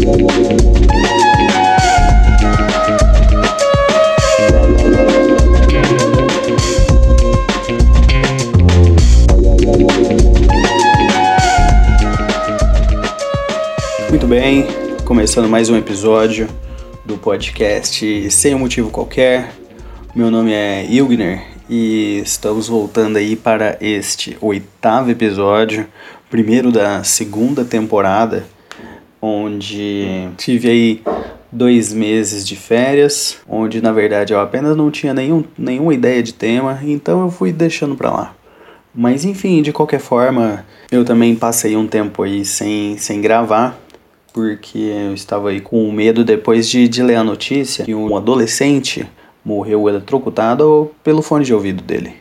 Muito bem, começando mais um episódio do podcast Sem um Motivo Qualquer. Meu nome é Ilgner e estamos voltando aí para este oitavo episódio, primeiro da segunda temporada, onde tive aí dois meses de férias, onde na verdade eu apenas não tinha nenhum, nenhuma ideia de tema, então eu fui deixando para lá. Mas enfim, de qualquer forma, eu também passei um tempo aí sem, sem gravar, porque eu estava aí com medo depois de, de ler a notícia que um adolescente morreu eletrocutado pelo fone de ouvido dele.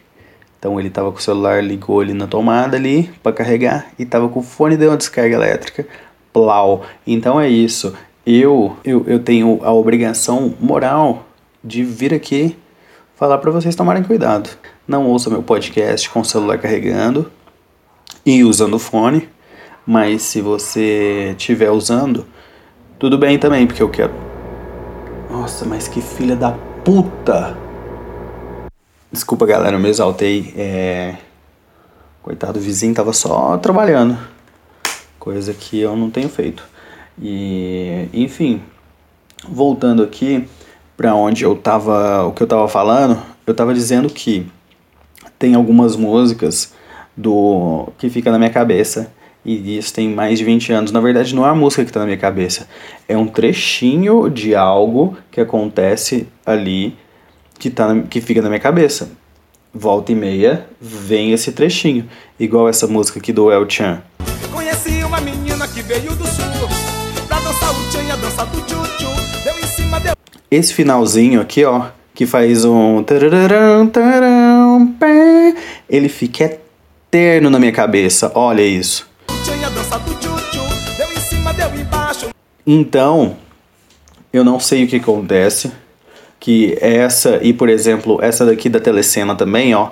Então ele estava com o celular, ligou ali na tomada ali para carregar e estava com o fone de uma descarga elétrica. Plau. Então é isso. Eu, eu, eu tenho a obrigação moral de vir aqui falar para vocês tomarem cuidado. Não ouça meu podcast com o celular carregando e usando o fone mas se você estiver usando, tudo bem também, porque eu quero. Nossa, mas que filha da puta! Desculpa, galera, eu me exaltei. É... Coitado do vizinho, tava só trabalhando. Coisa que eu não tenho feito. E, enfim, voltando aqui para onde eu tava, o que eu tava falando, eu tava dizendo que tem algumas músicas do que fica na minha cabeça e isso tem mais de 20 anos. Na verdade, não é a música que está na minha cabeça, é um trechinho de algo que acontece ali que, tá na, que fica na minha cabeça. Volta e meia vem esse trechinho, igual essa música aqui do El Chan. Veio do sul pra dançar o Chan e a dança do. Deu em cima, deu... Esse finalzinho aqui, ó, que faz um. Ele fica eterno na minha cabeça, olha isso. Então, eu não sei o que acontece, que essa e por exemplo, essa daqui da telecena também, ó.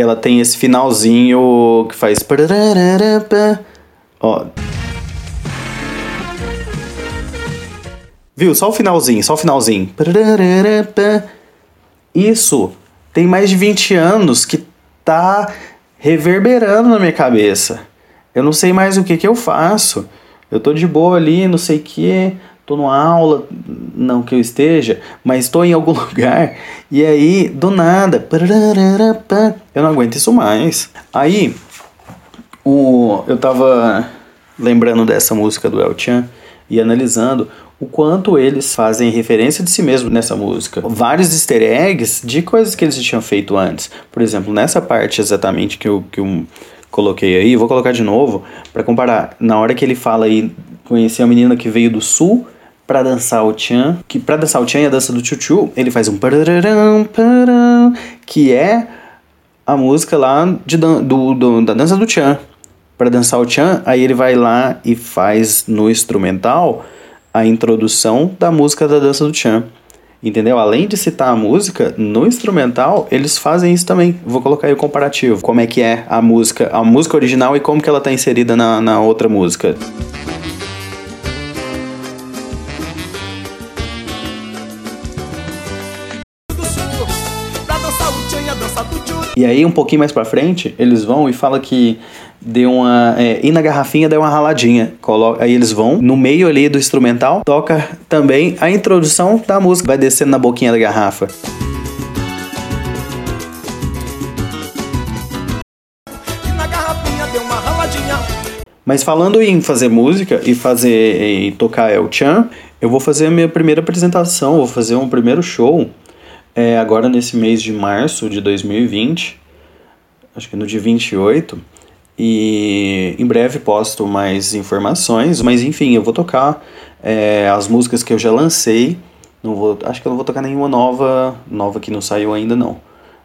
Que ela tem esse finalzinho que faz. Ó. Viu? Só o finalzinho, só o finalzinho. Isso tem mais de 20 anos que tá reverberando na minha cabeça. Eu não sei mais o que que eu faço. Eu tô de boa ali, não sei o que, tô numa aula, não que eu esteja, mas estou em algum lugar. E aí, do nada, eu não aguento isso mais. Aí, o, eu tava lembrando dessa música do El Chan e analisando o quanto eles fazem referência de si mesmo nessa música. Vários easter eggs de coisas que eles tinham feito antes. Por exemplo, nessa parte exatamente que eu, que eu coloquei aí, vou colocar de novo para comparar. Na hora que ele fala aí, conheci a menina que veio do sul para dançar o Chan, que para dançar o Chan e a dança do Chuchu, ele faz um pararam, pararam, que é a música lá de, do, do, da dança do Chan. Para dançar o Chan, aí ele vai lá e faz no instrumental a introdução da música da dança do Chan. Entendeu? Além de citar a música, no instrumental eles fazem isso também. Vou colocar aí o comparativo. Como é que é a música, a música original e como que ela está inserida na, na outra música. E aí, um pouquinho mais pra frente, eles vão e falam que deu uma. É, e na garrafinha deu uma raladinha. Coloca, aí eles vão, no meio ali do instrumental, toca também a introdução da música. Vai descendo na boquinha da garrafa. Mas falando em fazer música e fazer e tocar El Chan, eu vou fazer a minha primeira apresentação, vou fazer um primeiro show é, agora nesse mês de março de 2020, acho que no dia 28, e em breve posto mais informações, mas enfim, eu vou tocar é, as músicas que eu já lancei. Não vou, acho que eu não vou tocar nenhuma nova, nova que não saiu ainda não.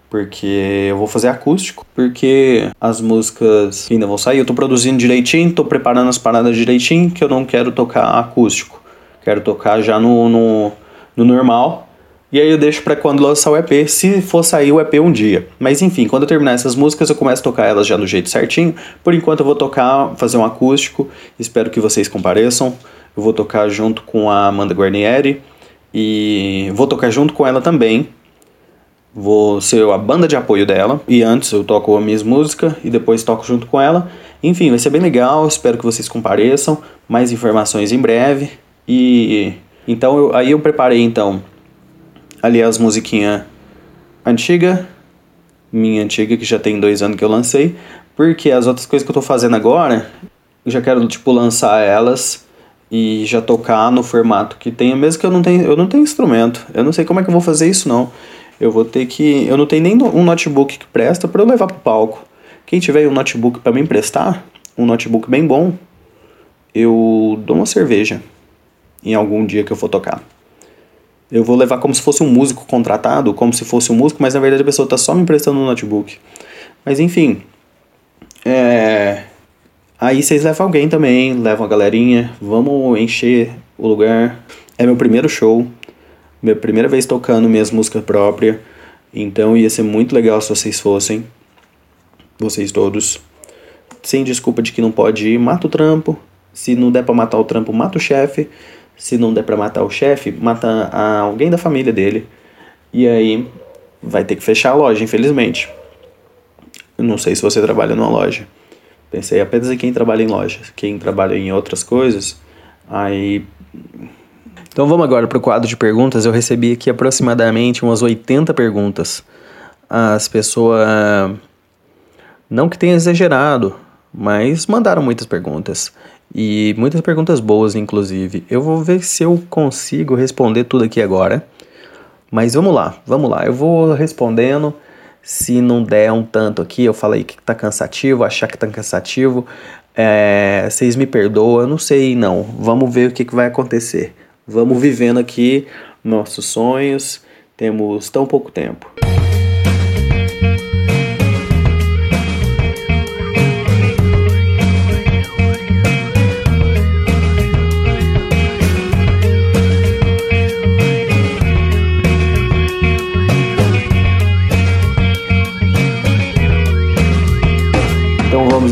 Porque eu vou fazer acústico, porque as músicas ainda vão sair, eu tô produzindo direitinho, tô preparando as paradas direitinho, que eu não quero tocar acústico. Quero tocar já no, no, no normal, E aí eu deixo para quando lançar o EP, se for sair o EP um dia. Mas enfim, quando eu terminar essas músicas, eu começo a tocar elas já do jeito certinho. Por enquanto eu vou tocar, fazer um acústico. Espero que vocês compareçam. Eu vou tocar junto com a Amanda Guarnieri e vou tocar junto com ela também. Vou ser a banda de apoio dela. E antes eu toco a minha música e depois toco junto com ela. Enfim, vai ser bem legal. Espero que vocês compareçam. Mais informações em breve. E então eu, aí eu preparei então ali as musiquinhas antiga, minha antiga que já tem dois anos que eu lancei, porque as outras coisas que eu tô fazendo agora, eu já quero tipo lançar elas e já tocar no formato que tenha, mesmo que eu não tenha, eu não tenho instrumento. Eu não sei como é que eu vou fazer isso não. Eu vou ter que, eu não tenho nem um notebook que presta para eu levar pro palco. Quem tiver um notebook para me emprestar, um notebook bem bom, eu dou uma cerveja em algum dia que eu for tocar. Eu vou levar como se fosse um músico contratado, como se fosse um músico, mas na verdade a pessoa está só me emprestando um notebook. Mas enfim. É... Aí vocês levam alguém também, levam a galerinha, vamos encher o lugar. É meu primeiro show, minha primeira vez tocando minhas músicas próprias, então ia ser muito legal se vocês fossem, vocês todos. Sem desculpa de que não pode ir, mata o trampo. Se não der pra matar o trampo, mata o chefe. Se não der para matar o chefe, mata alguém da família dele. E aí vai ter que fechar a loja, infelizmente. não sei se você trabalha numa loja. Pensei apenas em quem trabalha em loja. Quem trabalha em outras coisas, aí. Então vamos agora para o quadro de perguntas. Eu recebi aqui aproximadamente umas 80 perguntas. As pessoas. Não que tenha exagerado, mas mandaram muitas perguntas. E muitas perguntas boas, inclusive. Eu vou ver se eu consigo responder tudo aqui agora. Mas vamos lá, vamos lá. Eu vou respondendo. Se não der um tanto aqui, eu falei que tá cansativo, achar que tá cansativo. É, vocês me perdoam, eu não sei não. Vamos ver o que, que vai acontecer. Vamos vivendo aqui nossos sonhos. Temos tão pouco tempo.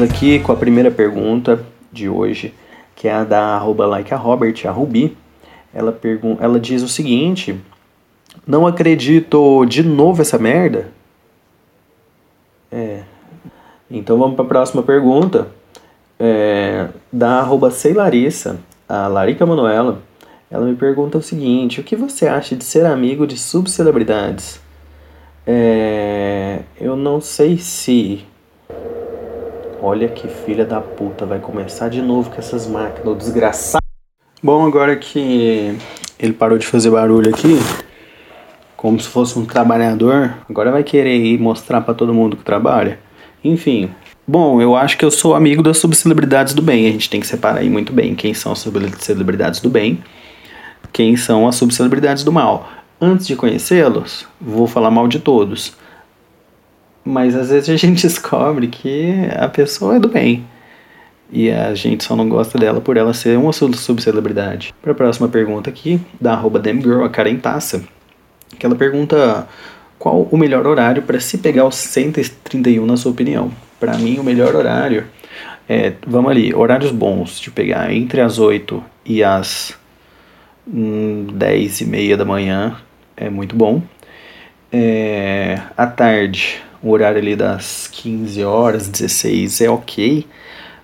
Aqui com a primeira pergunta de hoje, que é a da arroba like a Robert, a Rubi. Ela, pergun ela diz o seguinte: Não acredito de novo essa merda? É. Então vamos para a próxima pergunta. É, da arroba Sei Larissa, a Larica Manuela. Ela me pergunta o seguinte: O que você acha de ser amigo de subcelebridades? É, eu não sei se Olha que filha da puta, vai começar de novo com essas máquinas, desgraçado. Bom, agora que ele parou de fazer barulho aqui, como se fosse um trabalhador, agora vai querer ir mostrar para todo mundo que trabalha. Enfim, bom, eu acho que eu sou amigo das subcelebridades do bem. A gente tem que separar aí muito bem quem são as subcelebridades do bem, quem são as subcelebridades do mal. Antes de conhecê-los, vou falar mal de todos. Mas às vezes a gente descobre que a pessoa é do bem. E a gente só não gosta dela por ela ser uma subcelebridade. Para a próxima pergunta aqui, da arroba a Karen Tassa, que ela pergunta qual o melhor horário para se pegar os 131 na sua opinião. Para mim, o melhor horário é, vamos ali, horários bons de pegar entre as 8 e as hum, 10 e meia da manhã é muito bom. É, à tarde, o horário ali das 15 horas, 16 é ok,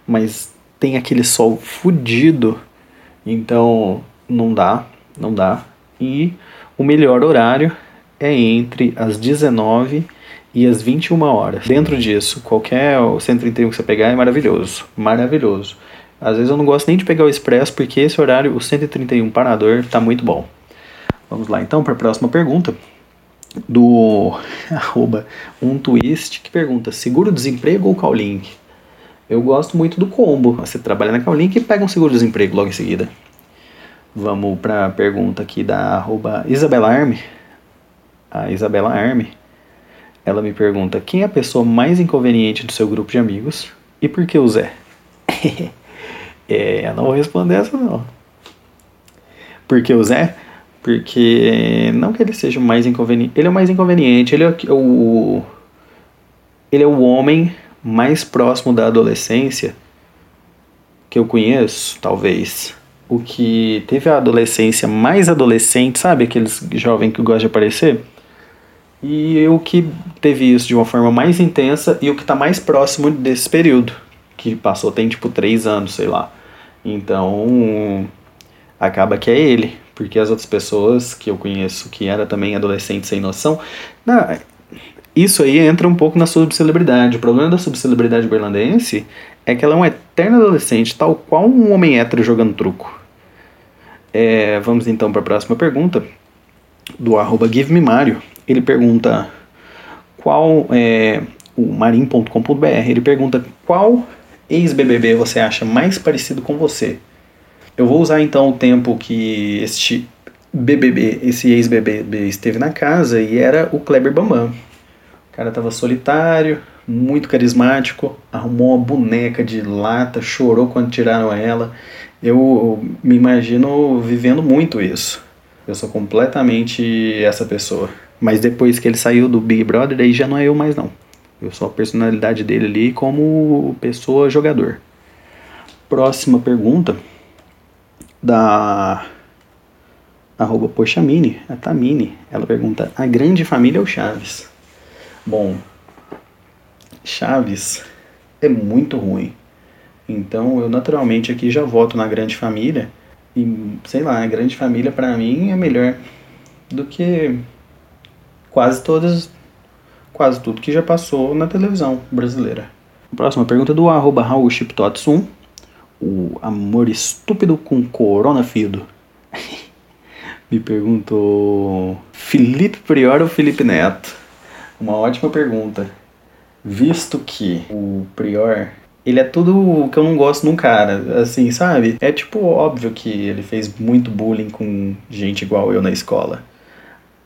mas tem aquele sol fudido, então não dá, não dá. E o melhor horário é entre as 19 e as 21 horas. Dentro disso, qualquer 131 que você pegar é maravilhoso, maravilhoso. Às vezes eu não gosto nem de pegar o expresso porque esse horário, o 131 parador, tá muito bom. Vamos lá então para a próxima pergunta do arroba um twist que pergunta seguro-desemprego ou Callink? Eu gosto muito do combo. Você trabalha na Callink e pega um seguro-desemprego logo em seguida. Vamos para a pergunta aqui da arroba Isabela Arme. A Isabela Arme. Ela me pergunta quem é a pessoa mais inconveniente do seu grupo de amigos e por que o Zé? é, eu não vou responder essa não. Por que o Zé? Porque não que ele seja o mais inconveniente. Ele é o mais inconveniente. Ele é o. Ele é o homem mais próximo da adolescência que eu conheço, talvez. O que teve a adolescência mais adolescente, sabe? Aqueles jovens que gostam de aparecer. E o que teve isso de uma forma mais intensa e o que está mais próximo desse período. Que passou tem tipo três anos, sei lá. Então acaba que é ele, porque as outras pessoas que eu conheço que era também adolescente sem noção, isso aí entra um pouco na subcelebridade. O problema da subcelebridade berlandense é que ela é um eterno adolescente, tal qual um homem hétero jogando truco. É, vamos então para a próxima pergunta, do arroba GiveMeMario. Ele pergunta qual é o marim.com.br. Ele pergunta qual ex-BBB você acha mais parecido com você? Eu vou usar então o tempo que este BBB, esse ex-BBB esteve na casa e era o Kleber Bambam. O cara tava solitário, muito carismático, arrumou uma boneca de lata, chorou quando tiraram ela. Eu me imagino vivendo muito isso. Eu sou completamente essa pessoa. Mas depois que ele saiu do Big Brother, aí já não é eu mais não. Eu sou a personalidade dele ali como pessoa jogador. Próxima pergunta da arroba Poxamini, a Tamini. Ela pergunta, a grande família é o Chaves? Bom, Chaves é muito ruim. Então eu naturalmente aqui já voto na grande família. E sei lá, a grande família para mim é melhor do que quase todas quase tudo que já passou na televisão brasileira. Próxima pergunta do arroba Raul Chiptots1. O amor estúpido com corona fido. Me perguntou Felipe Prior ou Felipe Neto? Uma ótima pergunta. Visto que o Prior ele é tudo o que eu não gosto num cara, assim, sabe? É tipo óbvio que ele fez muito bullying com gente igual eu na escola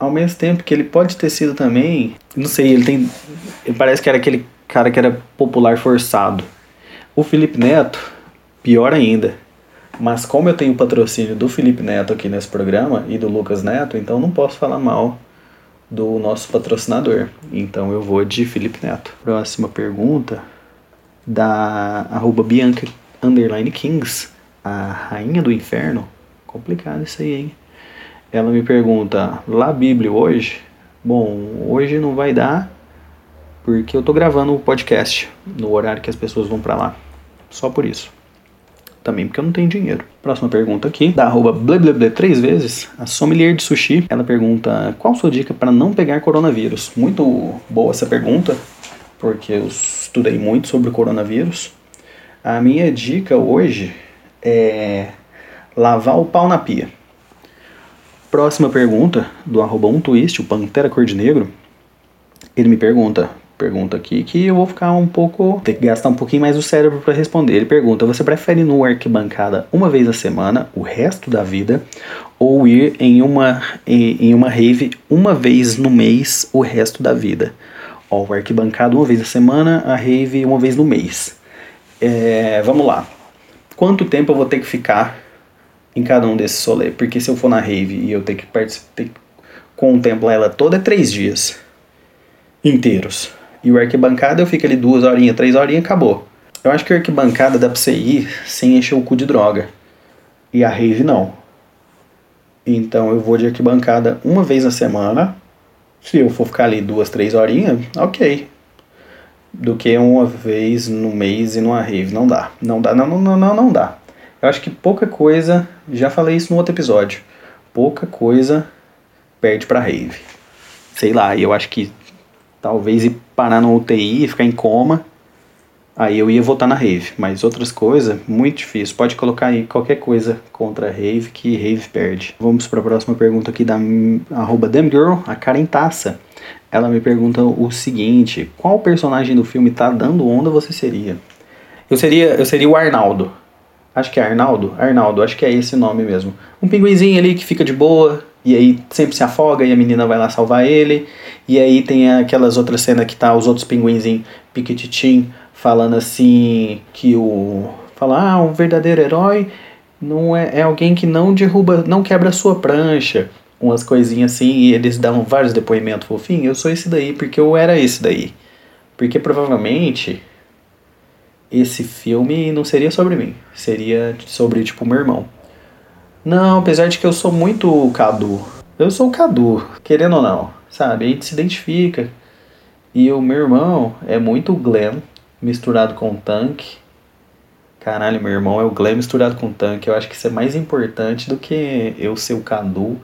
ao mesmo tempo que ele pode ter sido também, não sei, ele tem, parece que era aquele cara que era popular forçado. O Felipe Neto, pior ainda. Mas como eu tenho patrocínio do Felipe Neto aqui nesse programa e do Lucas Neto, então não posso falar mal do nosso patrocinador. Então eu vou de Felipe Neto. Próxima pergunta da arroba Bianca Underline Kings, a rainha do inferno. Complicado isso aí, hein? ela me pergunta, lá Bíblia hoje? Bom, hoje não vai dar, porque eu tô gravando o podcast no horário que as pessoas vão para lá. Só por isso. Também porque eu não tenho dinheiro. Próxima pergunta aqui, da arroba blebleble três vezes, a sommelier de sushi. Ela pergunta, qual sua dica para não pegar coronavírus? Muito boa essa pergunta, porque eu estudei muito sobre o coronavírus. A minha dica hoje é lavar o pau na pia. Próxima pergunta, do arroba twist, o Pantera Cor de Negro. Ele me pergunta, pergunta aqui que eu vou ficar um pouco. ter que gastar um pouquinho mais do cérebro para responder. Ele pergunta: você prefere no arquibancada uma vez a semana, o resto da vida, ou ir em uma, em uma rave uma vez no mês, o resto da vida? Ó, o arquibancada uma vez a semana, a rave uma vez no mês. É, vamos lá. Quanto tempo eu vou ter que ficar em cada um desses solê. Porque se eu for na rave e eu ter que participar, contemplar ela toda, é três dias inteiros. E o arquibancada eu fico ali duas horinhas, três horinhas acabou. Eu acho que o arquibancada dá pra você ir sem encher o cu de droga. E a rave não. Então eu vou de arquibancada uma vez na semana. Se eu for ficar ali duas, três horinhas, ok. Do que uma vez no mês e numa rave. Não dá. Não dá, não, não, não, não dá. Eu acho que pouca coisa, já falei isso no outro episódio, pouca coisa perde pra rave. Sei lá, eu acho que talvez ir parar no UTI e ficar em coma, aí eu ia votar na rave. Mas outras coisas, muito difícil. Pode colocar aí qualquer coisa contra a rave que rave perde. Vamos para a próxima pergunta aqui da arroba Damgirl, a Karen Taça. Ela me pergunta o seguinte: qual personagem do filme Tá Dando Onda você seria? Eu seria, eu seria o Arnaldo. Acho que é Arnaldo. Arnaldo, acho que é esse nome mesmo. Um pinguinzinho ali que fica de boa, e aí sempre se afoga e a menina vai lá salvar ele. E aí tem aquelas outras cenas que tá os outros pinguinzinhos piquititim falando assim que o. Fala, ah, um verdadeiro herói não é, é alguém que não derruba, não quebra a sua prancha. umas coisinhas assim e eles davam vários depoimentos fofinhos. Eu sou esse daí porque eu era esse daí. Porque provavelmente esse filme não seria sobre mim, seria sobre tipo meu irmão. Não, apesar de que eu sou muito Cadu. Eu sou o Cadu, querendo ou não, sabe? A gente se identifica. E o meu irmão é muito Glenn misturado com tanque. Caralho, meu irmão é o Glenn misturado com tanque. Eu acho que isso é mais importante do que eu ser o Cadu.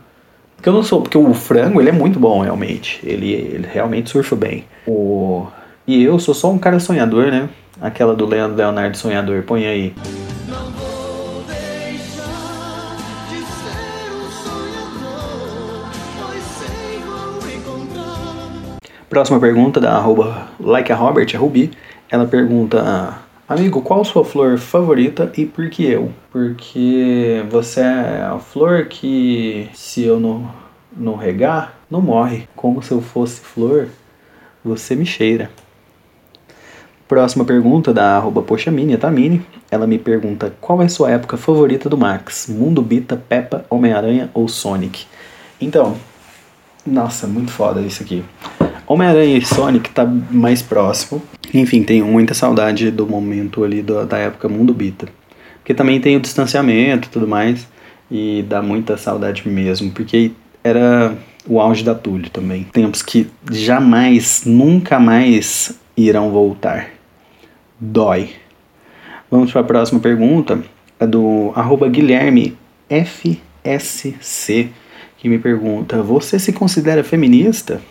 Porque eu não sou, porque o frango ele é muito bom realmente. Ele, ele realmente surfa bem. O e eu sou só um cara sonhador, né? Aquela do Leandro Leonardo Sonhador, põe aí. Não vou Próxima pergunta da arroba like a Robert, a Ruby. Ela pergunta, amigo, qual sua flor favorita e por que eu? Porque você é a flor que se eu não, não regar, não morre. Como se eu fosse flor, você me cheira. Próxima pergunta da arroba Poxamini, Tamini. Ela me pergunta qual é sua época favorita do Max? Mundo Bita, Peppa, Homem-Aranha ou Sonic? Então, nossa, muito foda isso aqui. Homem-Aranha e Sonic tá mais próximo. Enfim, tenho muita saudade do momento ali do, da época Mundo Bita. Porque também tem o distanciamento e tudo mais. E dá muita saudade mesmo. Porque era o auge da Túlio também. Tempos que jamais, nunca mais irão voltar dói. Vamos para a próxima pergunta, a do arroba Guilherme FSC, que me pergunta: Você se considera feminista?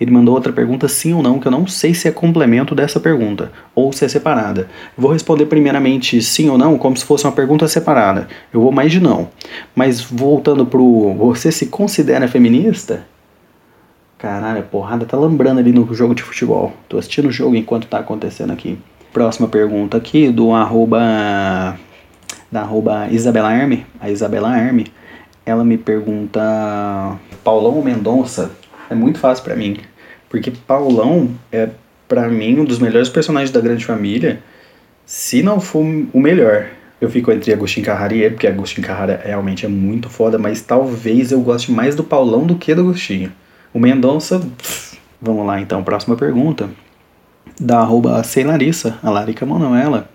Ele mandou outra pergunta, sim ou não, que eu não sei se é complemento dessa pergunta, ou se é separada. vou responder primeiramente sim ou não, como se fosse uma pergunta separada. Eu vou mais de não. Mas voltando pro você se considera feminista? Caralho, a porrada tá lambrando ali no jogo de futebol. Tô assistindo o jogo enquanto tá acontecendo aqui. Próxima pergunta aqui do arroba da arroba Isabela Arme, a Isabela Arme, ela me pergunta Paulão ou Mendonça? É muito fácil para mim, porque Paulão é para mim um dos melhores personagens da Grande Família, se não for o melhor. Eu fico entre Agostinho Carrara e ele, porque Agostinho Carrara realmente é muito foda, mas talvez eu goste mais do Paulão do que do Agostinho. O Mendonça, pff, vamos lá então, próxima pergunta da arroba Larissa, a Larica Manoela,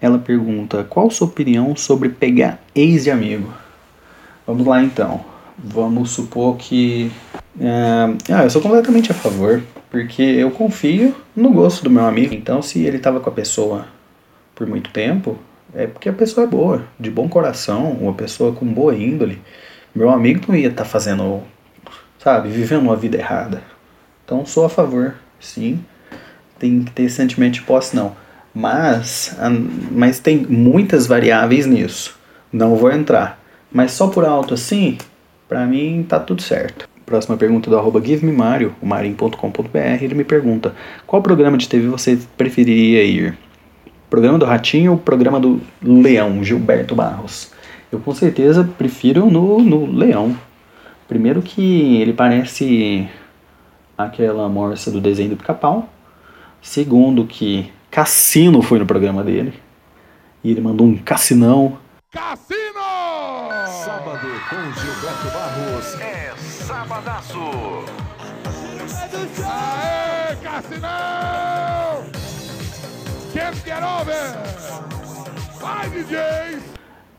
ela pergunta qual sua opinião sobre pegar ex de amigo? Vamos lá então. Vamos supor que. É, ah, eu sou completamente a favor, porque eu confio no gosto do meu amigo. Então, se ele estava com a pessoa por muito tempo, é porque a pessoa é boa, de bom coração, uma pessoa com boa índole. Meu amigo não ia estar tá fazendo, sabe, vivendo uma vida errada. Então, sou a favor, sim tem que ter sentimento de posse, não. Mas, mas tem muitas variáveis nisso. Não vou entrar. Mas só por alto assim, pra mim tá tudo certo. Próxima pergunta do arroba o marim.com.br, ele me pergunta qual programa de TV você preferiria ir? Programa do Ratinho ou programa do Leão, Gilberto Barros? Eu com certeza prefiro no, no Leão. Primeiro que ele parece aquela morsa do desenho do pica-pau. Segundo, que Cassino foi no programa dele. E ele mandou um cassinão. Cassino! Sábado com Gilberto Barros é sabadaço. Aê, Cassinão! Can't get over! Vai, DJ!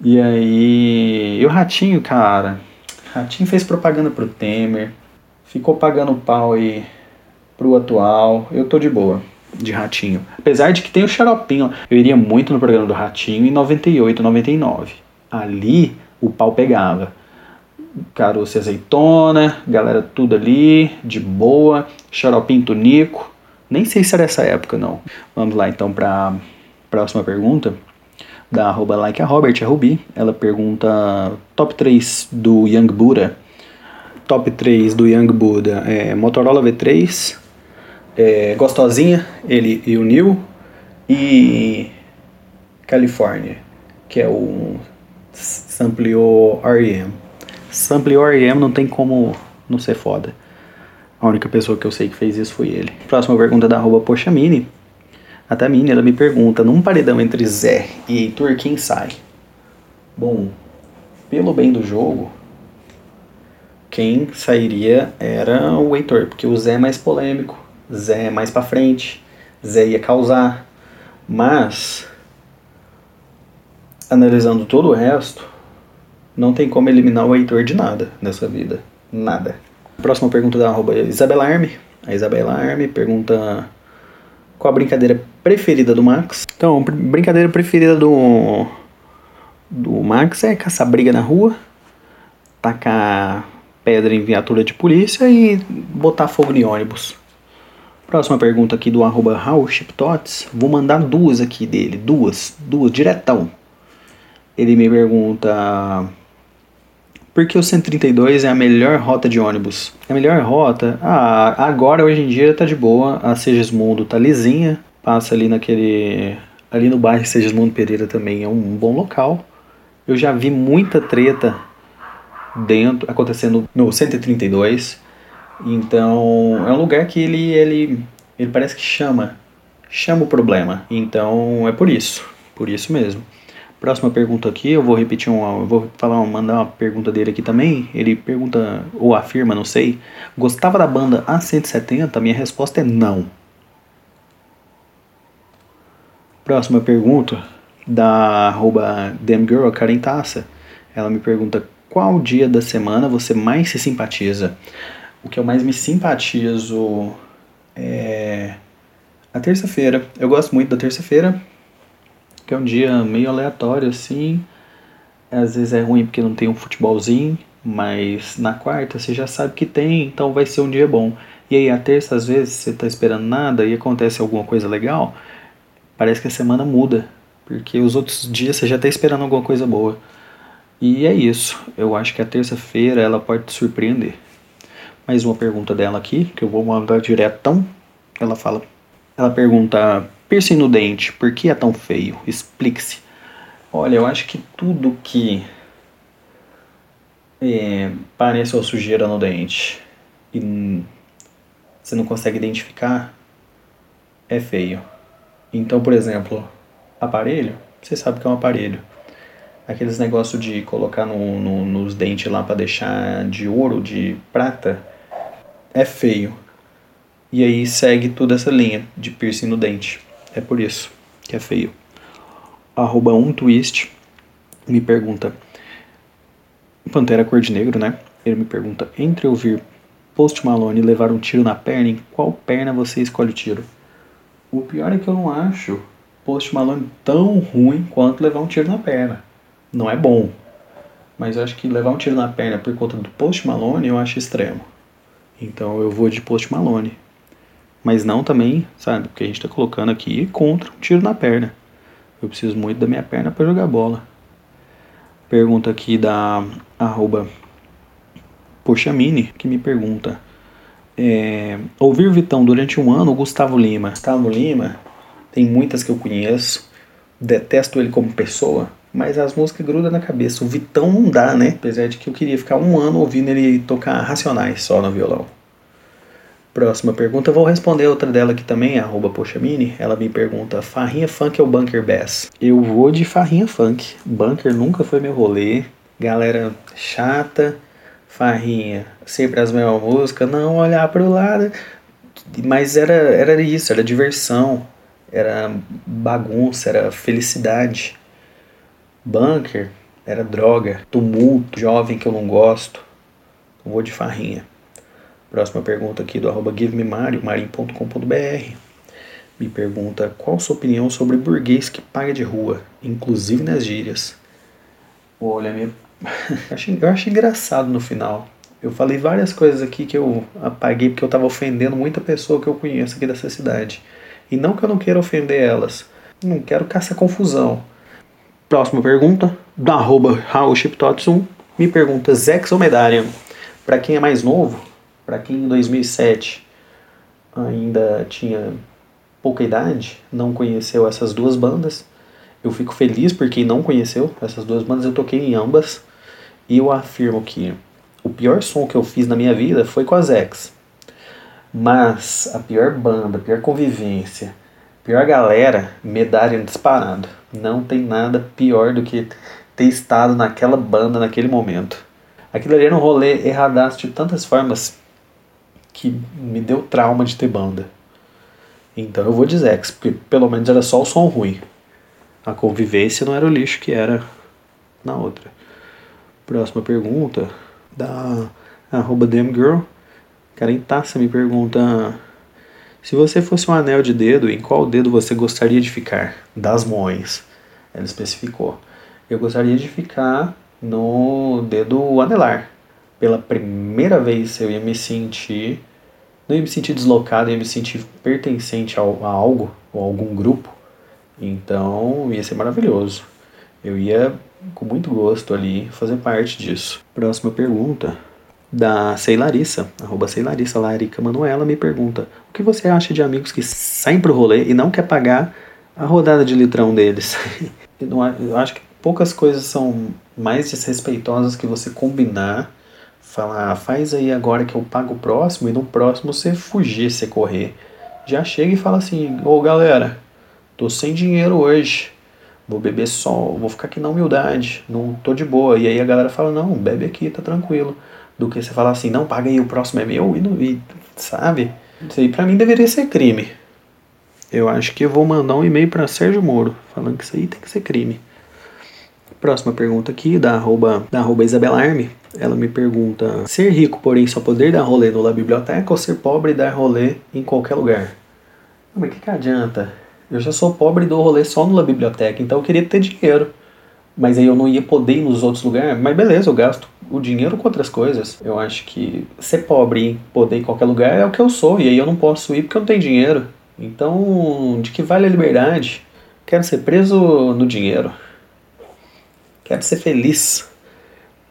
E aí, e o Ratinho, cara? Ratinho fez propaganda pro Temer, ficou pagando pau aí pro atual. Eu tô de boa de Ratinho. Apesar de que tem o Xaropinho. Eu iria muito no programa do Ratinho em 98, 99. Ali o pau pegava. Caroço e azeitona, galera tudo ali, de boa. Xaropinho Tunico. Nem sei se era essa época, não. Vamos lá então para próxima pergunta. Da arroba like a Robert, a Ruby. Ela pergunta top 3 do Young Buddha. Top 3 do Young Buddha é Motorola V3, é, Gostosinha, ele e o Neil, e California, que é o Sampleou R.E.M. Sampleou R.E.M. não tem como não ser foda. A única pessoa que eu sei que fez isso foi ele. Próxima pergunta da arroba Poxamini. A Tamini, ela me pergunta, num paredão entre Zé e Heitor, quem sai? Bom, pelo bem do jogo, quem sairia era o Heitor, porque o Zé é mais polêmico, Zé é mais pra frente, Zé ia causar. Mas, analisando todo o resto, não tem como eliminar o Heitor de nada nessa vida. Nada. Próxima pergunta da arroba Isabela Arme. A Isabela Arme pergunta qual a brincadeira preferida do Max. Então, brincadeira preferida do, do Max é caçar briga na rua, tacar pedra em viatura de polícia e botar fogo em ônibus. Próxima pergunta aqui do arroba Vou mandar duas aqui dele, duas, duas, diretão. Ele me pergunta por que o 132 é a melhor rota de ônibus? A melhor rota? Ah, agora hoje em dia tá de boa. A Segismundo tá lisinha. Passa ali naquele. Ali no bairro Segismundo Pereira também é um bom local. Eu já vi muita treta dentro, acontecendo no 132. Então, é um lugar que ele, ele, ele parece que chama, chama o problema. Então, é por isso, por isso mesmo. Próxima pergunta aqui, eu vou repetir uma, vou falar, mandar uma pergunta dele aqui também. Ele pergunta ou afirma, não sei, gostava da banda A170? Minha resposta é não. Próxima pergunta da Damgirl, Karen Tassa. Ela me pergunta qual dia da semana você mais se simpatiza? O que eu mais me simpatizo é a terça-feira. Eu gosto muito da terça-feira, que é um dia meio aleatório assim. Às vezes é ruim porque não tem um futebolzinho, mas na quarta você já sabe que tem, então vai ser um dia bom. E aí a terça, às vezes, você tá esperando nada e acontece alguma coisa legal, parece que a semana muda. Porque os outros dias você já tá esperando alguma coisa boa. E é isso. Eu acho que a terça-feira ela pode te surpreender. Mais uma pergunta dela aqui, que eu vou mandar diretão. Ela fala. Ela pergunta: piercing no dente, por que é tão feio? Explique-se. Olha, eu acho que tudo que é, parece uma sujeira no dente e você não consegue identificar é feio. Então, por exemplo, aparelho, você sabe que é um aparelho aqueles negócios de colocar no, no, nos dentes lá para deixar de ouro, de prata, é feio. E aí segue toda essa linha de piercing no dente. É por isso que é feio. Arroba um twist me pergunta. Pantera cor de negro, né? Ele me pergunta, entre ouvir Post Malone e levar um tiro na perna, em qual perna você escolhe o tiro? O pior é que eu não acho Post Malone tão ruim quanto levar um tiro na perna não é bom. Mas eu acho que levar um tiro na perna por conta do Post Malone eu acho extremo. Então eu vou de Post Malone. Mas não também, sabe, porque a gente tá colocando aqui contra um tiro na perna. Eu preciso muito da minha perna para jogar bola. Pergunta aqui da arroba Poxamini, que me pergunta. É, ouvir Vitão durante um ano, Gustavo Lima. Gustavo Lima, tem muitas que eu conheço. Detesto ele como pessoa, mas as músicas grudam na cabeça. O Vitão não dá, né? Apesar de que eu queria ficar um ano ouvindo ele tocar Racionais só no violão. Próxima pergunta, vou responder outra dela aqui também, arroba Poxamini. Ela me pergunta, Farrinha Funk ou Bunker Bass? Eu vou de Farrinha Funk. Bunker nunca foi meu rolê. Galera chata. Farrinha, sempre as mesmas músicas, não olhar pro lado. Mas era, era isso, era diversão, era bagunça, era felicidade. Bunker era droga, tumulto, jovem que eu não gosto. vou de farrinha. Próxima pergunta aqui do arroba givememario, marim.com.br. Me pergunta qual sua opinião sobre burguês que paga de rua, inclusive nas gírias. Olha, minha... eu achei engraçado no final. Eu falei várias coisas aqui que eu apaguei porque eu estava ofendendo muita pessoa que eu conheço aqui dessa cidade. E não que eu não queira ofender elas. Não quero caçar confusão. Próxima pergunta, da arroba me pergunta Zex ou Medalha? Para quem é mais novo, para quem em 2007 ainda tinha pouca idade, não conheceu essas duas bandas, eu fico feliz por quem não conheceu essas duas bandas, eu toquei em ambas e eu afirmo que o pior som que eu fiz na minha vida foi com a Zex. Mas a pior banda, a pior convivência, Pior galera, medalha disparado. Não tem nada pior do que ter estado naquela banda naquele momento. Aquilo ali era um rolê erradaço de tantas formas que me deu trauma de ter banda. Então eu vou de Zex, porque pelo menos era só o som ruim. A convivência não era o lixo que era na outra. Próxima pergunta da arroba Damgirl. Karen Tassa me pergunta se você fosse um anel de dedo, em qual dedo você gostaria de ficar? Das mãos. Ela especificou. Eu gostaria de ficar no dedo anelar. Pela primeira vez eu ia me sentir. Não ia me sentir deslocado, ia me sentir pertencente a, a algo, ou a algum grupo. Então ia ser maravilhoso. Eu ia com muito gosto ali fazer parte disso. Próxima pergunta da Sei arroba Sei Larica Manuela, me pergunta o que você acha de amigos que saem pro rolê e não quer pagar a rodada de litrão deles? eu acho que poucas coisas são mais desrespeitosas que você combinar, falar, ah, faz aí agora que eu pago o próximo, e no próximo você fugir, você correr. Já chega e fala assim, ô galera, tô sem dinheiro hoje, vou beber só, vou ficar aqui na humildade, não tô de boa. E aí a galera fala, não, bebe aqui, tá tranquilo. Do que você falar assim, não, paga aí, o próximo é meu, e, não, e sabe? Isso aí pra mim deveria ser crime. Eu acho que eu vou mandar um e-mail para Sérgio Moro, falando que isso aí tem que ser crime. Próxima pergunta aqui, da arroba, da arroba. Ela me pergunta: ser rico, porém só poder dar rolê na biblioteca ou ser pobre e dar rolê em qualquer lugar? Mas que, que adianta? Eu já sou pobre e dou rolê só na biblioteca, então eu queria ter dinheiro. Mas aí eu não ia poder ir nos outros lugares. Mas beleza, eu gasto o dinheiro com outras coisas. Eu acho que ser pobre e poder ir em qualquer lugar é o que eu sou. E aí eu não posso ir porque eu não tenho dinheiro. Então, de que vale a liberdade? Quero ser preso no dinheiro. Quero ser feliz.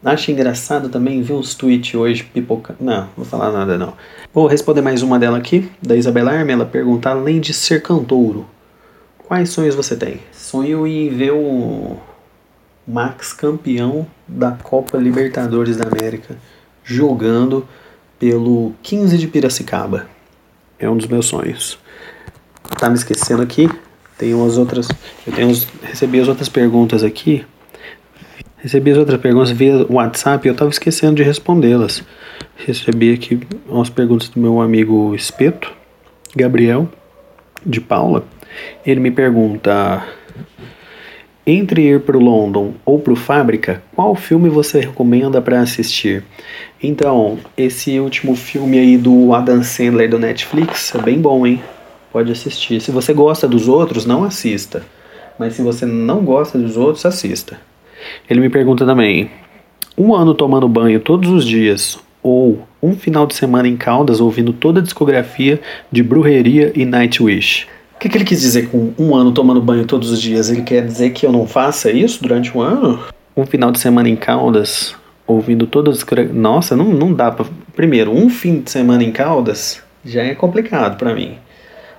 Acho engraçado também ver os tweets hoje pipoca. Não, não vou falar nada não. Vou responder mais uma dela aqui, da Isabela Arme. Ela pergunta: além de ser cantouro, quais sonhos você tem? Sonho em ver o Max campeão da Copa Libertadores da América, jogando pelo 15 de Piracicaba. É um dos meus sonhos. Tá me esquecendo aqui? Tem umas outras. Eu tenho recebi as outras perguntas aqui. Recebi as outras perguntas via WhatsApp e eu tava esquecendo de respondê-las. Recebi aqui umas perguntas do meu amigo Espeto, Gabriel, de Paula. Ele me pergunta: entre ir para o London ou para o Fábrica, qual filme você recomenda para assistir? Então, esse último filme aí do Adam Sandler do Netflix é bem bom, hein? Pode assistir. Se você gosta dos outros, não assista. Mas se você não gosta dos outros, assista. Ele me pergunta também: um ano tomando banho todos os dias ou um final de semana em Caldas ouvindo toda a discografia de Brujeria e Nightwish? O que, que, ele quis dizer com um ano tomando banho todos os dias? Ele quer dizer que eu não faça isso durante um ano? Um final de semana em Caldas, ouvindo todas as. Nossa, não, não dá pra. Primeiro, um fim de semana em Caldas já é complicado para mim.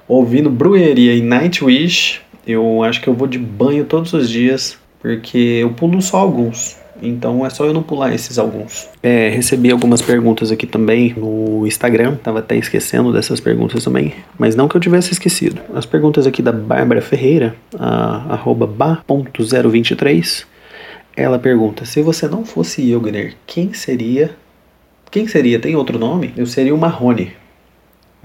Ouvindo Brueria e Nightwish, eu acho que eu vou de banho todos os dias, porque eu pulo só alguns. Então é só eu não pular esses alguns. É, recebi algumas perguntas aqui também no Instagram, tava até esquecendo dessas perguntas também, mas não que eu tivesse esquecido. As perguntas aqui da Bárbara Ferreira, arroba ba.023, ela pergunta: se você não fosse Yogner, quem seria? Quem seria? Tem outro nome? Eu seria o Marrone.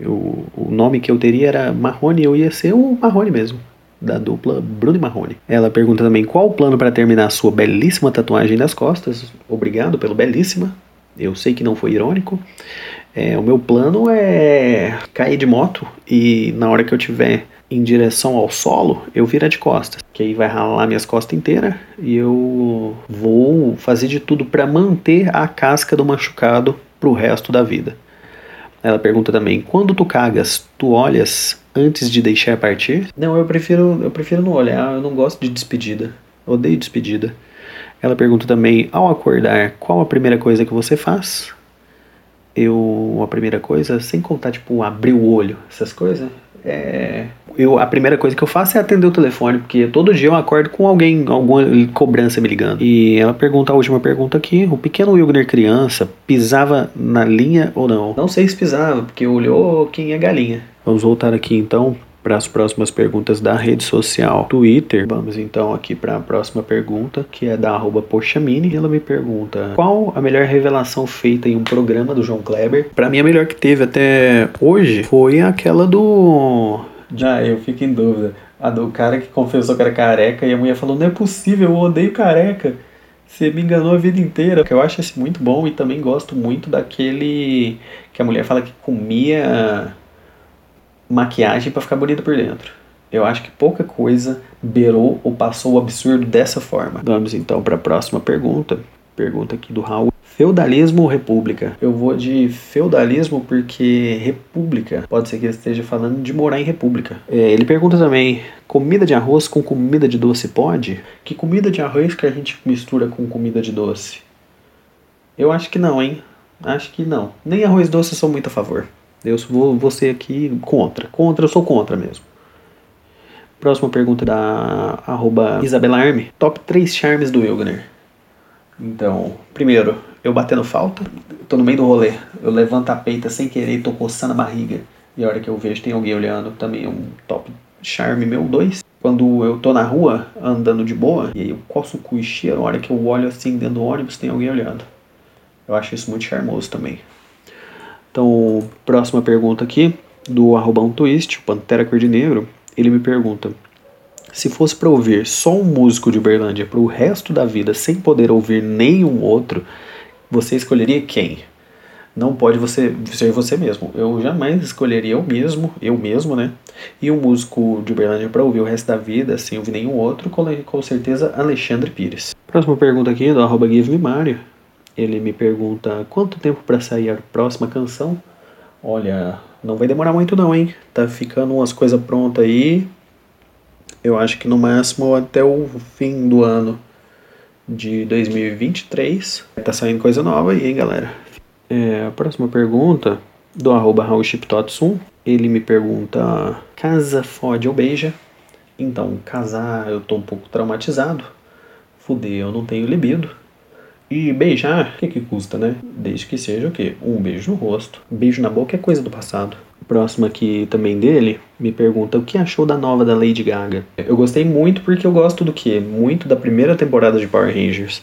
O nome que eu teria era Marrone, eu ia ser o Marrone mesmo da dupla Bruno e Marrone. Ela pergunta também qual o plano para terminar a sua belíssima tatuagem das costas. Obrigado pelo belíssima. Eu sei que não foi irônico. É, o meu plano é cair de moto e na hora que eu tiver em direção ao solo, eu virar de costas, que aí vai ralar minhas costas inteiras e eu vou fazer de tudo para manter a casca do machucado pro resto da vida. Ela pergunta também: quando tu cagas, tu olhas antes de deixar partir? Não, eu prefiro, eu prefiro não olhar, eu não gosto de despedida. odeio despedida. Ela pergunta também: ao acordar, qual a primeira coisa que você faz? Eu, a primeira coisa, sem contar, tipo, abrir o olho, essas coisas, é, eu, a primeira coisa que eu faço é atender o telefone, porque todo dia eu acordo com alguém, alguma cobrança me ligando. E ela pergunta a última pergunta aqui: o pequeno Wilgner criança pisava na linha ou não? Não sei se pisava, porque olhou quem é galinha. Vamos voltar aqui então para as próximas perguntas da rede social Twitter. Vamos então aqui para a próxima pergunta, que é da arroba Poxamini. Ela me pergunta: qual a melhor revelação feita em um programa do João Kleber? Para mim, a melhor que teve até hoje foi aquela do. Já, eu fico em dúvida. A do cara que confessou que era careca e a mulher falou: não é possível, eu odeio careca. Você me enganou a vida inteira. Eu acho esse muito bom e também gosto muito daquele que a mulher fala que comia maquiagem para ficar bonita por dentro. Eu acho que pouca coisa beirou ou passou o absurdo dessa forma. Vamos então para a próxima pergunta. Pergunta aqui do Raul. Feudalismo ou república? Eu vou de feudalismo porque república. Pode ser que ele esteja falando de morar em república. É, ele pergunta também: comida de arroz com comida de doce pode? Que comida de arroz que a gente mistura com comida de doce? Eu acho que não, hein? Acho que não. Nem arroz doce eu sou muito a favor. Eu vou, vou ser aqui contra. Contra, eu sou contra mesmo. Próxima pergunta da arroba Arme. Top 3 charmes do Wilgner. Então, primeiro, eu batendo falta. Tô no meio do rolê. Eu levanto a peita sem querer tô coçando a barriga. E a hora que eu vejo tem alguém olhando, também é um top charme meu. Dois, quando eu tô na rua andando de boa, e aí eu coço o cu e cheiro, a hora que eu olho assim dentro do ônibus tem alguém olhando. Eu acho isso muito charmoso também. Então, próxima pergunta aqui, do arroba um twist, o Pantera de Negro, ele me pergunta, se fosse para ouvir só um músico de Uberlândia para o resto da vida sem poder ouvir nenhum outro, você escolheria quem? Não pode você ser você mesmo. Eu jamais escolheria eu mesmo, eu mesmo, né? E um músico de Uberlândia para ouvir o resto da vida sem ouvir nenhum outro, com certeza Alexandre Pires. Próxima pergunta aqui do arroba Give Me Mario. Ele me pergunta quanto tempo para sair a próxima canção. Olha, não vai demorar muito não, hein? Tá ficando umas coisas prontas aí. Eu acho que no máximo até o fim do ano de 2023 tá saindo coisa nova aí, hein, galera? É, a próxima pergunta do arroba Ele me pergunta: casa fode ou beija? Então, casar eu tô um pouco traumatizado. Fuder, eu não tenho libido. E beijar, o que, que custa, né? Desde que seja o quê? Um beijo no rosto. Beijo na boca é coisa do passado. Próximo aqui também dele, me pergunta o que achou da nova da Lady Gaga. Eu gostei muito porque eu gosto do quê? Muito da primeira temporada de Power Rangers.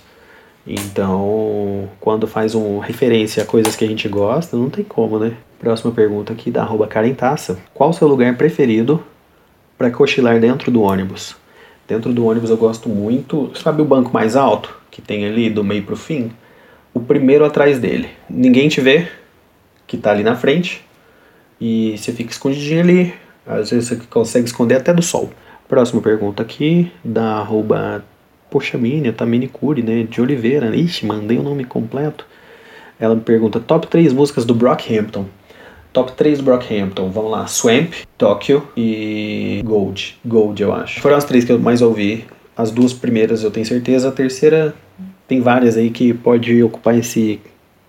Então, quando faz uma referência a coisas que a gente gosta, não tem como, né? Próxima pergunta aqui da arroba. Qual o seu lugar preferido para cochilar dentro do ônibus? Dentro do ônibus eu gosto muito. Sabe o banco mais alto que tem ali do meio pro fim? O primeiro atrás dele. Ninguém te vê, que tá ali na frente. E você fica escondidinho ali. Às vezes você consegue esconder até do sol. Próxima pergunta aqui, da arroba Tamini Curi, né? De Oliveira. Ixi, mandei o nome completo. Ela me pergunta: top 3 músicas do Brockhampton. Top 3 do Brockhampton, vamos lá. Swamp, Tokyo e Gold. Gold, eu acho. Foram as três que eu mais ouvi. As duas primeiras eu tenho certeza. A terceira tem várias aí que pode ocupar esse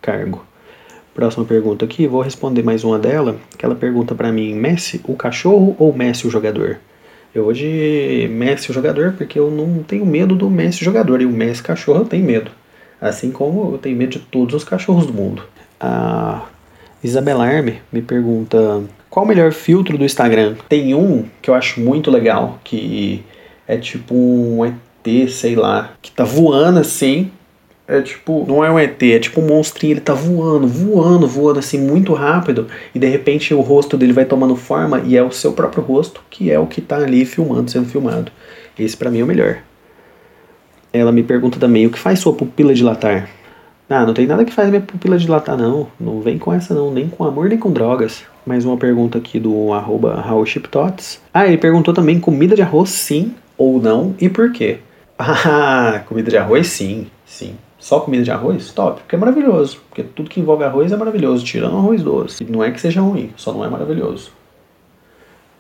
cargo. Próxima pergunta aqui, vou responder mais uma dela, que ela pergunta para mim, Messi o cachorro ou Messi o jogador? Eu vou de Messi o jogador porque eu não tenho medo do Messi jogador e o Messi cachorro eu tenho medo. Assim como eu tenho medo de todos os cachorros do mundo. A Isabela Arme me pergunta qual o melhor filtro do Instagram. Tem um que eu acho muito legal, que é tipo um Sei lá, que tá voando assim. É tipo, não é um ET, é tipo um monstrinho, ele tá voando, voando, voando assim muito rápido, e de repente o rosto dele vai tomando forma e é o seu próprio rosto que é o que tá ali filmando, sendo filmado. Esse para mim é o melhor. Ela me pergunta também o que faz sua pupila dilatar. Ah, não tem nada que faz minha pupila dilatar, não. Não vem com essa, não. Nem com amor, nem com drogas. Mais uma pergunta aqui do arroba Ah, ele perguntou também comida de arroz sim ou não e por quê? Ah, comida de arroz sim, sim. Só comida de arroz? Top, porque é maravilhoso. Porque tudo que envolve arroz é maravilhoso, tirando arroz doce. Não é que seja ruim, só não é maravilhoso.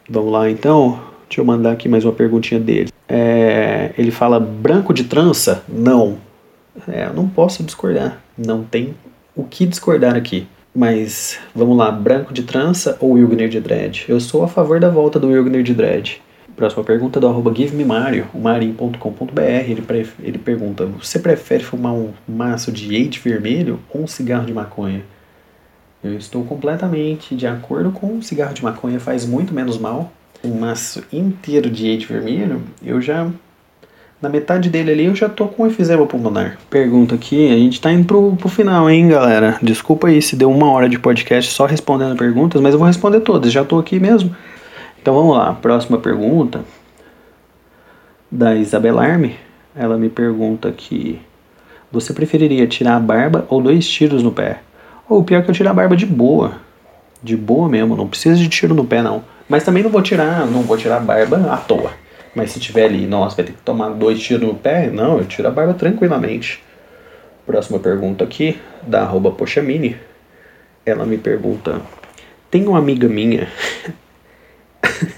Vamos lá então. Deixa eu mandar aqui mais uma perguntinha dele. É, ele fala branco de trança? Não. É, eu não posso discordar. Não tem o que discordar aqui. Mas vamos lá, branco de trança ou Wilgner de dread? Eu sou a favor da volta do Wilgner de dread. Próxima pergunta do arroba GiveMeMario, marim.com.br. Ele, ele pergunta: Você prefere fumar um maço de eide vermelho ou um cigarro de maconha? Eu estou completamente de acordo com o cigarro de maconha, faz muito menos mal. um maço inteiro de Eide vermelho, eu já na metade dele ali eu já tô com efizema pulmonar. Pergunta aqui, a gente tá indo pro, pro final, hein, galera? Desculpa aí se deu uma hora de podcast só respondendo perguntas, mas eu vou responder todas, já tô aqui mesmo. Então vamos lá, próxima pergunta da Isabela Arme. Ela me pergunta aqui: Você preferiria tirar a barba ou dois tiros no pé? Ou pior que eu tirar a barba de boa. De boa mesmo, não precisa de tiro no pé não. Mas também não vou tirar, não vou tirar a barba à toa. Mas se tiver ali, nossa, vai ter que tomar dois tiros no pé, não, eu tiro a barba tranquilamente. Próxima pergunta aqui, da arroba. Ela me pergunta: Tem uma amiga minha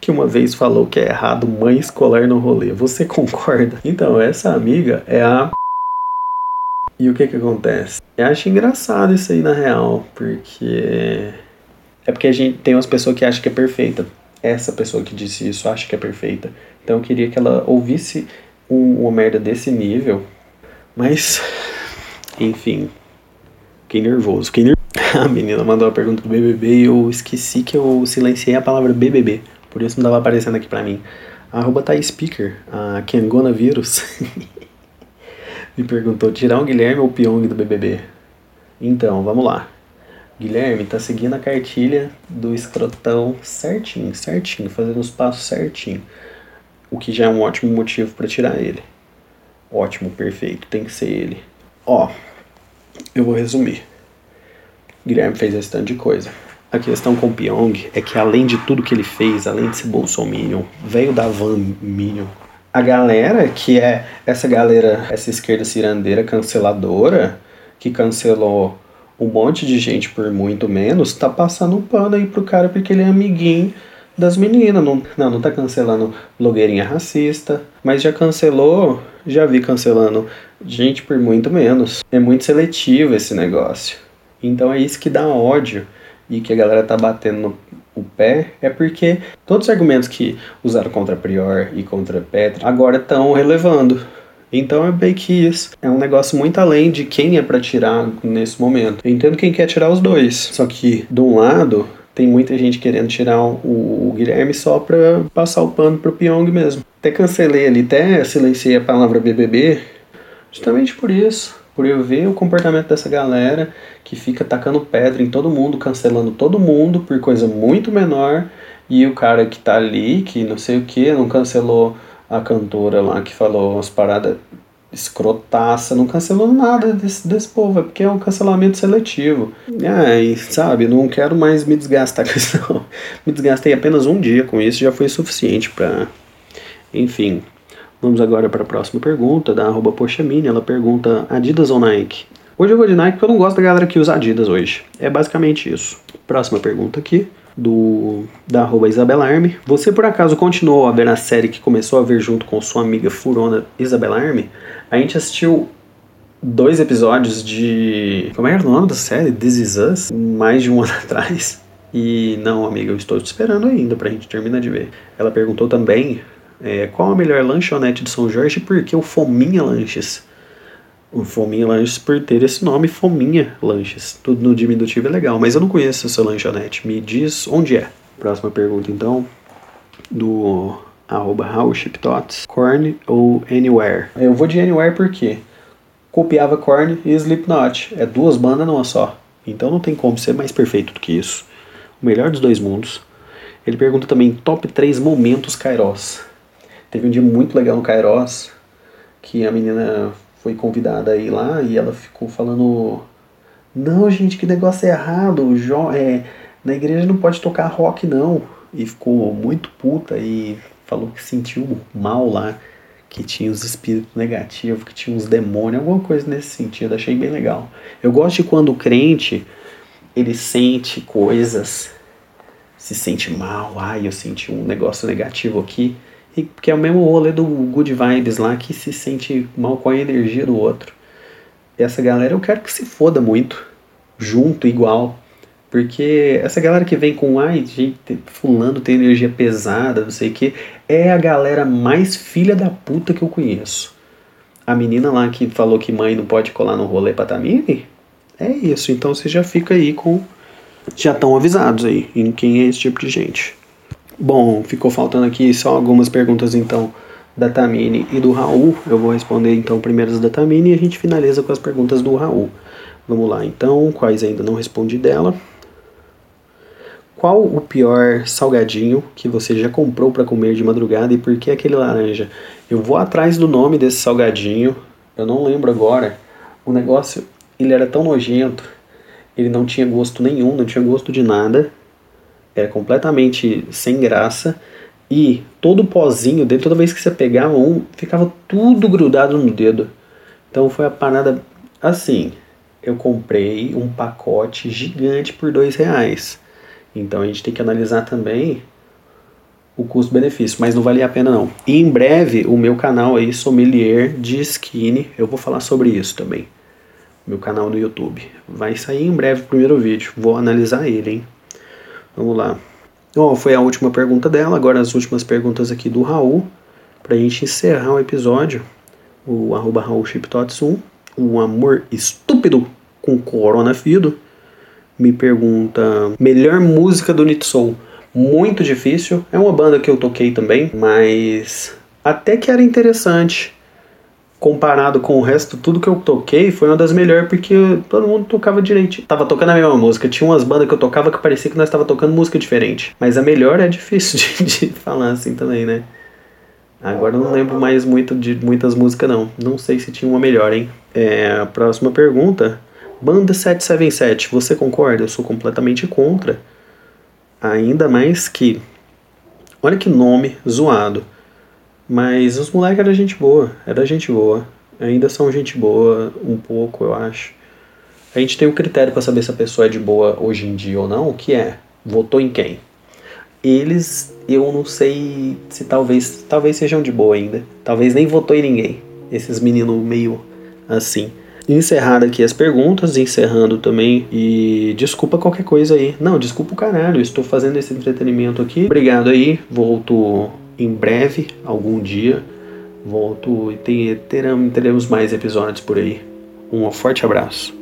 que uma vez falou que é errado mãe escolar no rolê. Você concorda? Então, essa amiga é a. E o que que acontece? Eu acho engraçado isso aí na real, porque. É porque a gente tem umas pessoas que acham que é perfeita essa pessoa que disse isso acha que é perfeita. Então eu queria que ela ouvisse um, uma merda desse nível. Mas, enfim. Fiquei nervoso. Fiquei nervoso. A menina mandou a pergunta do BBB e eu esqueci que eu silenciei a palavra BBB. Por isso não estava aparecendo aqui pra mim. Arroba tá speaker, a Kengona Vírus, me perguntou: tirar o Guilherme ou o Pyong do BBB? Então, vamos lá. Guilherme tá seguindo a cartilha do escrotão certinho, certinho, fazendo os passos certinho. O que já é um ótimo motivo para tirar ele. Ótimo, perfeito, tem que ser ele. Ó, eu vou resumir. Guilherme fez esse tanto de coisa. A questão com o Pyong é que além de tudo que ele fez, além de ser bolsominion, veio da van minion, a galera que é essa galera, essa esquerda cirandeira canceladora, que cancelou um monte de gente por muito menos tá passando um pano aí pro cara porque ele é amiguinho das meninas. Não, não, não tá cancelando blogueirinha racista, mas já cancelou, já vi cancelando gente por muito menos. É muito seletivo esse negócio. Então é isso que dá ódio e que a galera tá batendo no o pé é porque todos os argumentos que usaram contra Prior e contra Petra agora estão relevando. Então é bem que isso é um negócio muito além de quem é para tirar nesse momento. Eu entendo quem quer tirar os dois, só que de um lado tem muita gente querendo tirar o, o Guilherme só pra passar o pano pro Pyong mesmo. Até cancelei ali, até silenciei a palavra BBB, justamente por isso. Por eu ver o comportamento dessa galera que fica tacando pedra em todo mundo, cancelando todo mundo por coisa muito menor, e o cara que tá ali, que não sei o que, não cancelou a cantora lá que falou umas paradas escrotaça, não cancelou nada desse, desse povo, é porque é um cancelamento seletivo. É, e sabe, não quero mais me desgastar com isso. Me desgastei apenas um dia com isso, já foi suficiente para. Enfim. Vamos agora para a próxima pergunta, da arroba. Ela pergunta: Adidas ou Nike? Hoje eu vou de Nike porque eu não gosto da galera que usa Adidas hoje. É basicamente isso. Próxima pergunta aqui do da arroba Isabelarme. Você por acaso continuou a ver a série que começou a ver junto com sua amiga furona Isabelarme? A gente assistiu dois episódios de. Como era o nome da série? This Is Us? Mais de um ano atrás. E não, amiga, eu estou te esperando ainda pra gente terminar de ver. Ela perguntou também é, qual a melhor lanchonete de São Jorge e por que o Fominha Lanches? o Fominha Lanches por ter esse nome, Fominha Lanches. Tudo no diminutivo é legal, mas eu não conheço essa lanchonete. Me diz onde é. Próxima pergunta, então, do arroba HowShipTots. Korn ou Anywhere? Eu vou de Anywhere porque copiava Korn e Slipknot. É duas bandas numa só. Então não tem como ser mais perfeito do que isso. O melhor dos dois mundos. Ele pergunta também top 3 momentos Kairos. Teve um dia muito legal no Kairos que a menina foi convidada a ir lá e ela ficou falando: Não, gente, que negócio é errado, o é, na igreja não pode tocar rock, não. E ficou muito puta e falou que sentiu mal lá, que tinha os espíritos negativos, que tinha uns demônios, alguma coisa nesse sentido. Achei bem legal. Eu gosto de quando o crente ele sente coisas, se sente mal, ai, eu senti um negócio negativo aqui e que é o mesmo rolê do Good Vibes lá, que se sente mal com a energia do outro. Essa galera eu quero que se foda muito, junto, igual. Porque essa galera que vem com, ai, gente, fulano tem energia pesada, não sei o que, é a galera mais filha da puta que eu conheço. A menina lá que falou que mãe não pode colar no rolê pra Tamini, é isso. Então você já fica aí com. Já estão avisados aí em quem é esse tipo de gente. Bom, ficou faltando aqui só algumas perguntas então da Tamine e do Raul. Eu vou responder então primeiro as da Tamine e a gente finaliza com as perguntas do Raul. Vamos lá, então, quais ainda não respondi dela. Qual o pior salgadinho que você já comprou para comer de madrugada e por que aquele laranja? Eu vou atrás do nome desse salgadinho, eu não lembro agora. O negócio, ele era tão nojento, ele não tinha gosto nenhum, não tinha gosto de nada, era completamente sem graça e todo o pozinho, dentro toda vez que você pegava um, ficava tudo grudado no dedo. Então foi a parada assim. Eu comprei um pacote gigante por dois reais. Então a gente tem que analisar também o custo-benefício, mas não valia a pena não. E em breve o meu canal aí, Sommelier de Skinny, eu vou falar sobre isso também. Meu canal no YouTube. Vai sair em breve o primeiro vídeo. Vou analisar ele, hein? Vamos lá. Bom, foi a última pergunta dela, agora as últimas perguntas aqui do Raul, pra gente encerrar o episódio. O arroba RaulChipTots1, um amor estúpido com Corona Fido, me pergunta melhor música do Nitsou. Muito difícil, é uma banda que eu toquei também, mas até que era interessante comparado com o resto, tudo que eu toquei foi uma das melhores porque todo mundo tocava direito. Tava tocando a mesma música. Tinha umas bandas que eu tocava que parecia que nós tava tocando música diferente. Mas a melhor é difícil de, de falar assim também, né? Agora eu não lembro mais muito de muitas músicas não. Não sei se tinha uma melhor, hein? É, a próxima pergunta. Banda 777, você concorda? Eu sou completamente contra. Ainda mais que. Olha que nome zoado. Mas os moleques eram gente boa, era gente boa. Ainda são gente boa, um pouco, eu acho. A gente tem um critério para saber se a pessoa é de boa hoje em dia ou não, que é votou em quem. Eles, eu não sei se talvez, talvez sejam de boa ainda. Talvez nem votou em ninguém. Esses meninos meio assim. Encerrado aqui as perguntas, encerrando também. E desculpa qualquer coisa aí. Não, desculpa o caralho. Estou fazendo esse entretenimento aqui. Obrigado aí. Volto em breve, algum dia, volto e teremos, teremos mais episódios por aí. Um forte abraço.